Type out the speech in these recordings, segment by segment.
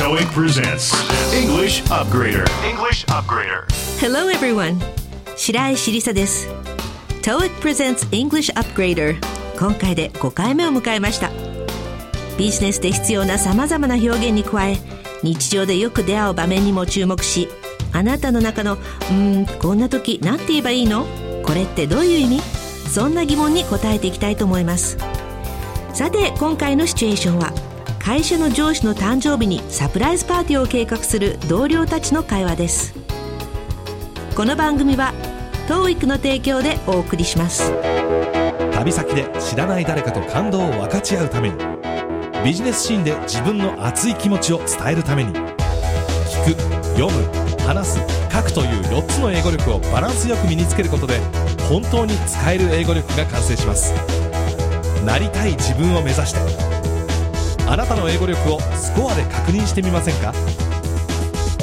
TOEIC presents English Upgrader. English Upgrader. Hello everyone 白石りさです TOEIC presents English Upgrader 今回で5回目を迎えましたビジネスで必要な様々な表現に加え日常でよく出会う場面にも注目しあなたの中の「うーんこんな時何て言えばいいの？これってどういう意味?」そんな疑問に答えていきたいと思いますさて今回のシチュエーションは会社の上司の誕生日にサプライズパーティーを計画する同僚たちの会話です。この番組は TOEIC の提供でお送りします。旅先で知らない誰かと感動を分かち合うためにビジネスシーンで自分の熱い気持ちを伝えるために聞く読む話す書くという4つの英語力をバランスよく身につけることで本当に使える英語力が完成します。なりたい自分を目指してあなたの英語力をスコアで確認してみませんか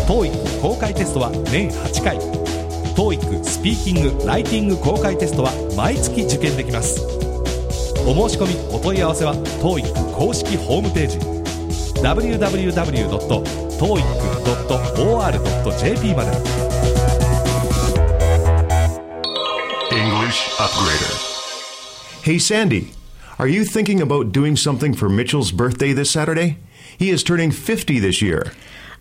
？TOEIC 公開テストは年8回。TOEIC スピーキング・ライティング公開テストは毎月受験できます。お申し込みお問い合わせは TOEIC 公式ホームページ。www.toeic.or.jp まで。English Upgrader. Hey, Sandy, are you thinking about doing something for Mitchell's birthday this Saturday? He is turning 50 this year.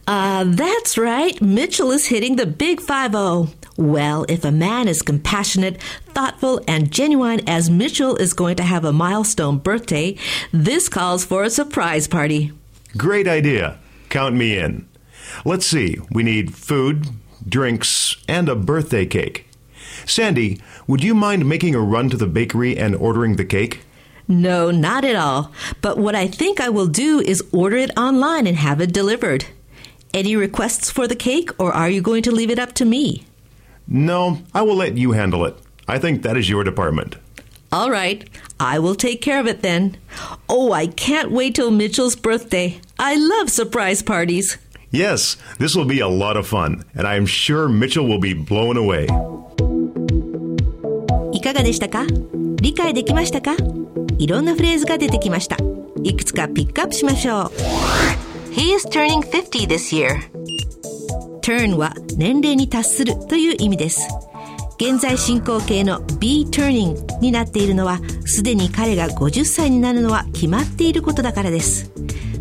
Uh, that's right. Mitchell is hitting the big 5-0. Well, if a man is compassionate, thoughtful, and genuine as Mitchell is going to have a milestone birthday, this calls for a surprise party. Great idea. Count me in. Let's see, we need food, drinks, and a birthday cake. Sandy, would you mind making a run to the bakery and ordering the cake? No, not at all. But what I think I will do is order it online and have it delivered. Any requests for the cake, or are you going to leave it up to me? No, I will let you handle it. I think that is your department. All right, I will take care of it then. Oh, I can't wait till Mitchell's birthday. I love surprise parties. Yes, this will be a lot of fun, and I am sure Mitchell will be blown away. いかがでしたか理解できましたか いろんなフレーズが出てきました。いくつかピックアップしましょう。He is turning 50 this year. turn は年齢に達するという意味です。現在進行形の be turning になっているのは、すでに彼が50歳になるのは決まっていることだからです。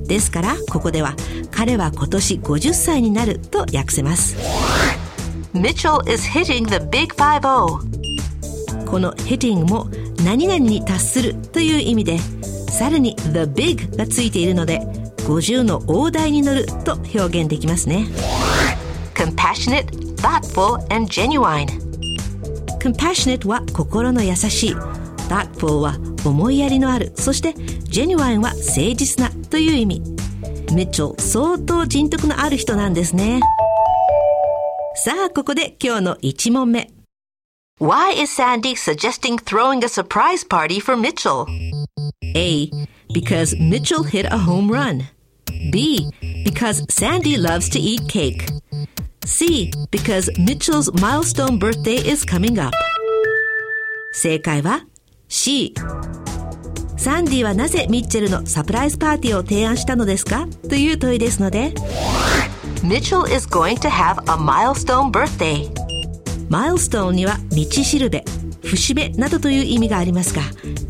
ですから、ここでは、彼は今年50歳になると訳せます。Mitchell is hitting the big 5-0. この hitting も何々に達するという意味で、さらに the big がついているので、50の大台に乗ると表現できますね。compassionate, thoughtful, and genuine. compassionate は心の優しい。thoughtful は思いやりのある。そして genuine は誠実なという意味。ミッチェル相当人徳のある人なんですね。さあ、ここで今日の1問目。Why is Sandy suggesting throwing a surprise party for Mitchell? A. Because Mitchell hit a home run. B. Because Sandy loves to eat cake. C. Because Mitchell's milestone birthday is coming up. 正解は C。サンディはなぜミッチェルのサプライズパーティーを提案したのですかという問いですので Mitchell is going to have a milestone birthday. マイルストーンには道しるべ、節目などという意味がありますが、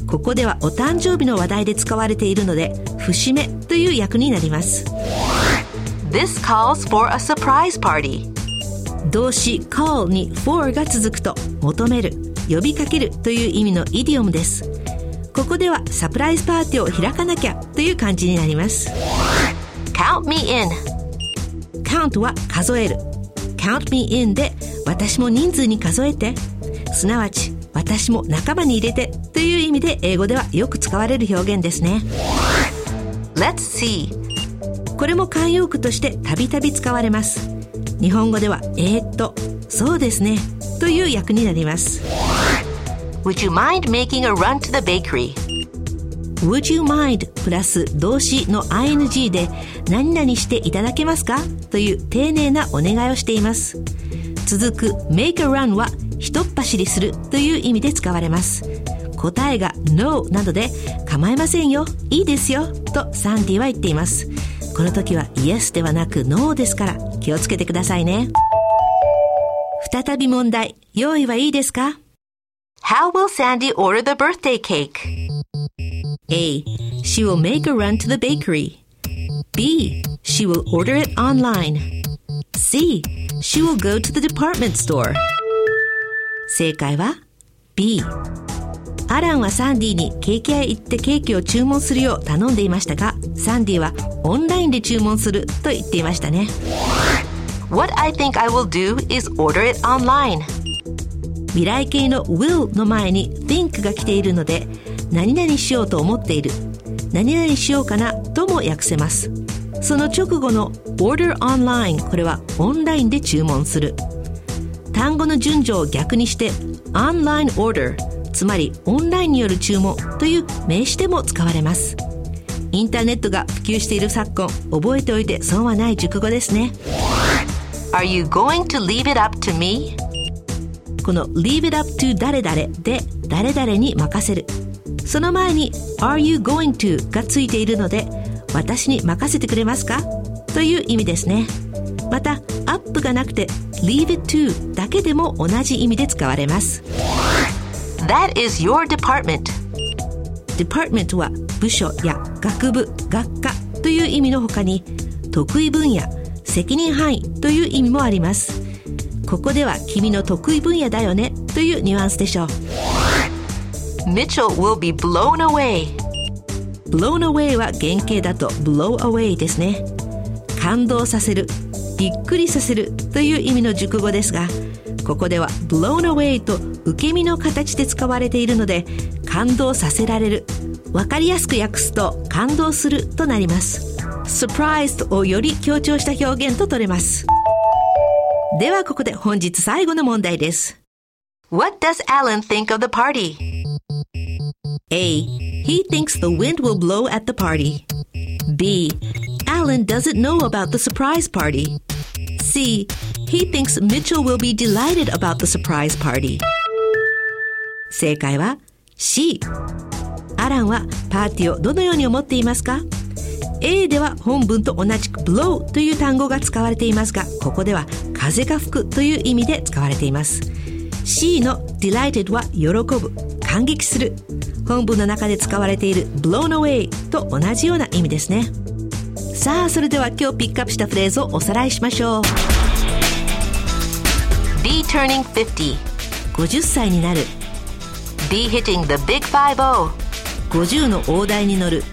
ここではお誕生日の話題で使われているので、節目という訳になります。This calls for a surprise party. 動詞 call に for が続くと、求める、呼びかけるという意味のイディオムです。ここではサプライズパーティーを開かなきゃという感じになります。Count me in. count は数える。Count me in で私も人数に数えて。すなわち私も仲間に入れてという意味で英語ではよく使われる表現ですね。Let's see. これも慣用句としてたびたび使われます。日本語ではえー、っと、そうですねという訳になります。Would you mind making a run to the bakery? Would you mind プラス動詞の ing で何々していただけますか？という丁寧なお願いをしています。続く make a run は一っ走りするという意味で使われます。答えが No などで構いませんよ、いいですよとサンディは言っています。この時は Yes ではなく No ですから気をつけてくださいね。再び問題。用意はいいですか？How will Sandy order the birthday cake? A. She will make a run to the bakery. B. She will order it online. C. She will go to the department store. 正解は B。アランはサンディにケーキ屋へ行ってケーキを注文するよう頼んでいましたが、サンディはオンラインで注文すると言っていましたね。What I think I will do is order it online. 未来形の will の前に think が来ているので、何々しようと思っている。何々しようかなとも訳せます。その直後の order online これはオンラインで注文する。単語の順序を逆にして online order つまりオンラインによる注文という名詞でも使われますインターネットが普及している昨今覚えておいて損はない熟語ですね Are you going to leave it up to me? この leave it up to 誰々で誰々に任せるその前に are you going to? がついているので私に任せてくれますか？という意味ですね。またアップがなくて leave it to だけでも同じ意味で使われます。That is your department. department は部署や学部学科という意味の他に得意分野責任範囲という意味もあります。ここでは君の得意分野だよねというニュアンスでしょう Mitchell will be blown away. blown away は原型だと blow away ですね感動させるびっくりさせるという意味の熟語ですがここでは blown away と受け身の形で使われているので感動させられるわかりやすく訳すと感動するとなります surprised をより強調した表現と取れますではここで本日最後の問題です What does Alan think of the party? A. He thinks the wind will blow at the party. B. Alan doesn't know about the surprise party. C. He thinks Mitchell will be delighted about the surprise party. 正解は C。アランはパーティーをどのように思っていますか A では本文と同じく blow という単語が使われていますが、ここでは風が吹くという意味で使われています。C の delighted は喜ぶ、感激する。本文の中で使われている blown away と同じような意味ですね。さあ、それでは今日ピックアップしたフレーズをおさらいしましょう。B turning 50. 50歳になる、B hitting the big 50. 50の大台に乗る、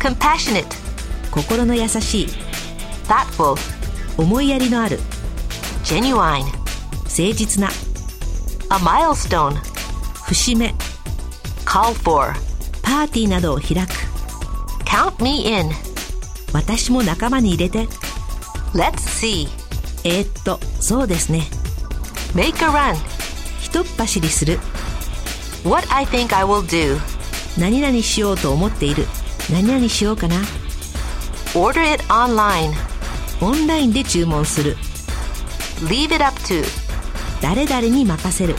Compassionate. 心の優しい、Thoughtful. 思いやりのある、Genuine. 誠実な、A milestone. 節目、Call for. パーティーなどを開く、Count me in. 私も仲間に入れて、Let's see. えーっと、そうですね。Make a run. ひとっ走りする、What I think I will do. 何々しようと思っている、何々しようかな、Order it online. オンラインで注文する、Leave it up to. 誰々に任せる、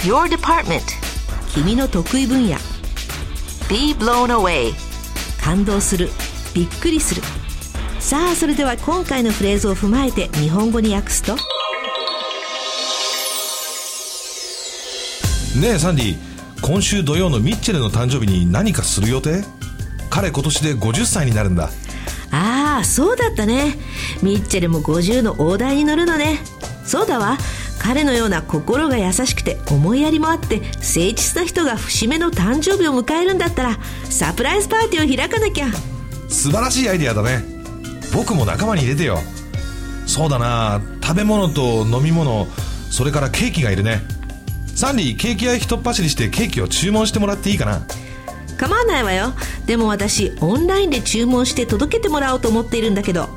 Your department. 君の得意分野、Be blown away. 感動する、びっくりする。さあ、それでは今回のフレーズを踏まえて日本語に訳すと、ねえサンディ今週土曜のミッチェルの誕生日に何かする予定？彼今年で50歳になるんだああ、そうだったね。ミッチェルも50の大台に乗るのね。そうだわ。彼のような心が優しくて思いやりもあって誠実な人が節目の誕生日を迎えるんだったらサプライズパーティーを開かなきゃ。素晴らしいアイデアだね。僕も仲間に入れてよ。そうだな。食べ物と飲み物それからケーキがいるね。サンディケーキ屋へひとっ走りしてケーキを注文してもらっていいかな。構わないわよ。でも私、オンラインで注文して届けてもらおうと思っているんだけど、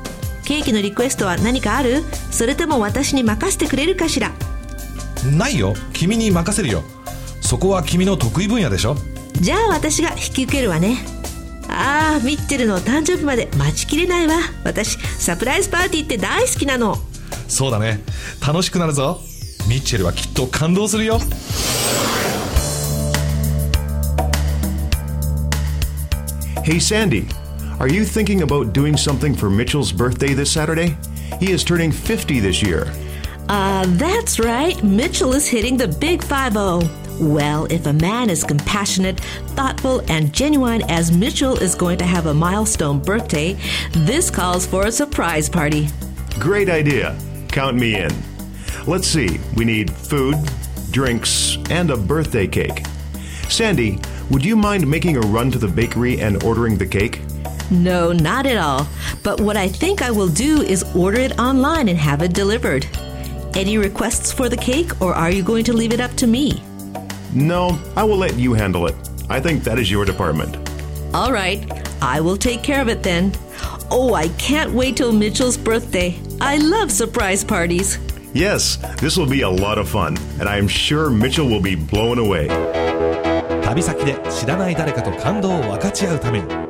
ケーキのリクエストは何かある？それとも私に任せてくれるかしら？ないよ。君に任せるよ。そこは君の得意分野でしょ。じゃあ私が引き受けるわね。ああ、ミッチェルの誕生日まで待ちきれないわ。私、サプライズパーティーって大好きなの。そうだね。楽しくなるぞ。ミッチェルはきっと感動するよ。Hey, Sandy, Are you thinking about doing something for Mitchell's birthday this Saturday? He is turning 50 this year. Uh, that's right. Mitchell is hitting the big 5 0. Well, if a man is compassionate, thoughtful, and genuine as Mitchell is going to have a milestone birthday, this calls for a surprise party. Great idea. Count me in. Let's see, we need food, drinks, and a birthday cake. Sandy, would you mind making a run to the bakery and ordering the cake? No, not at all. But what I think I will do is order it online and have it delivered. Any requests for the cake, or are you going to leave it up to me? No, I will let you handle it. I think that is your department. All right, I will take care of it then. Oh, I can't wait till Mitchell's birthday. I love surprise parties. Yes, this will be a lot of fun, and I am sure Mitchell will be blown away. 旅先で知らない誰かと感動を分かち合うために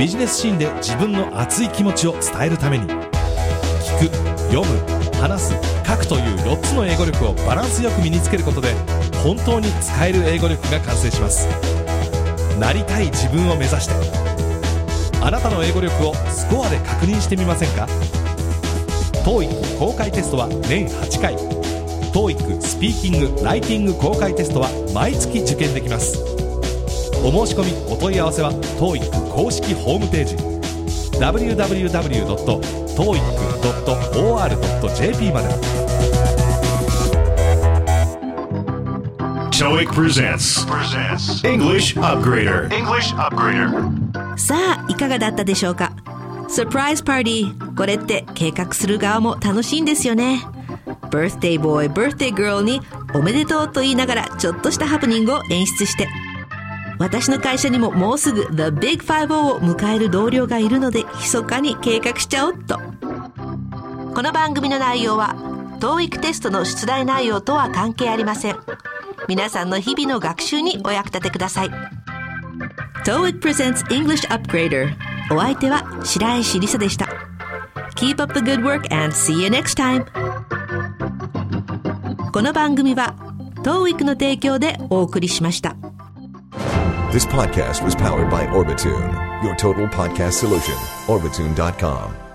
ビジネスシーンで自分の熱い気持ちを伝えるために。聞く読む話す書くという4つの英語力をバランスよく身につけることで本当に使える英語力が完成します。なりたい自分を目指して。あなたの英語力をスコアで確認してみませんか？TOEIC 公開テストは年8回。TOEIC スピーキング・ライティング公開テストは毎月受験できます。お申し込みお問い合わせは TOEIC 公式ホームページ www.toeic.or.jp まで TOEIC presents English Upgrader. English Upgrader. さあ、いかがだったでしょうか？サプライズパーティー。これって計画する側も楽しいんですよね。バースデーボーイ、バースデーグローにおめでとうと言いながらちょっとしたハプニングを演出して。私の会社にももうすぐ The Big 5を迎える同僚がいるので密かに計画しちゃおっと。この番組の内容は TOEIC テストの出題内容とは関係ありません。皆さんの日々の学習にお役立てください。TOEIC presents English Upgrader お相手は白石りさでした。Keep up the good work and see you next time. この番組は TOEIC の提供でお送りしました。This podcast was powered by Orbitune, your total podcast solution. Orbitune.com.